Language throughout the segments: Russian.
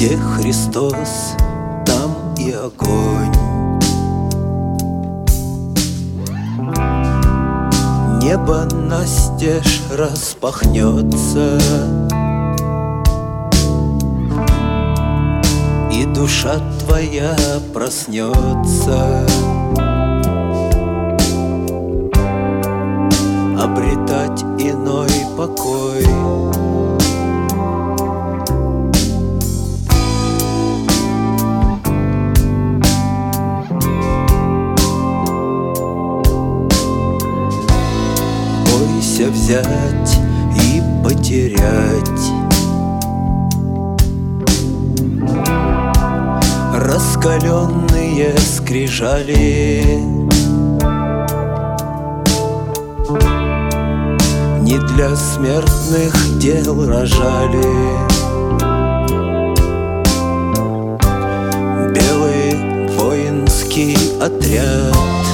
Где Христос, там и огонь. Небо настежь распахнется И душа твоя проснется. Обретать иной покой взять и потерять. Раскаленные скрижали. Не для смертных дел рожали. Белый воинский отряд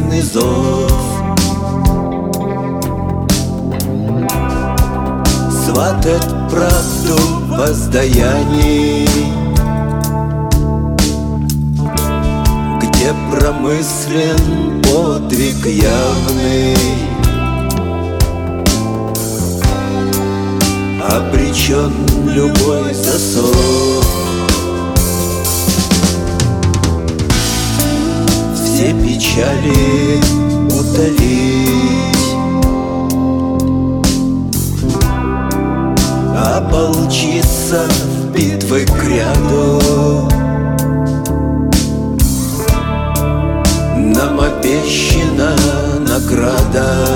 небесный зов. Сватать правду воздаянии. Где промыслен подвиг явный? Обречен любой засов все печали утолить. Ополчиться в битвы к ряду Нам обещана награда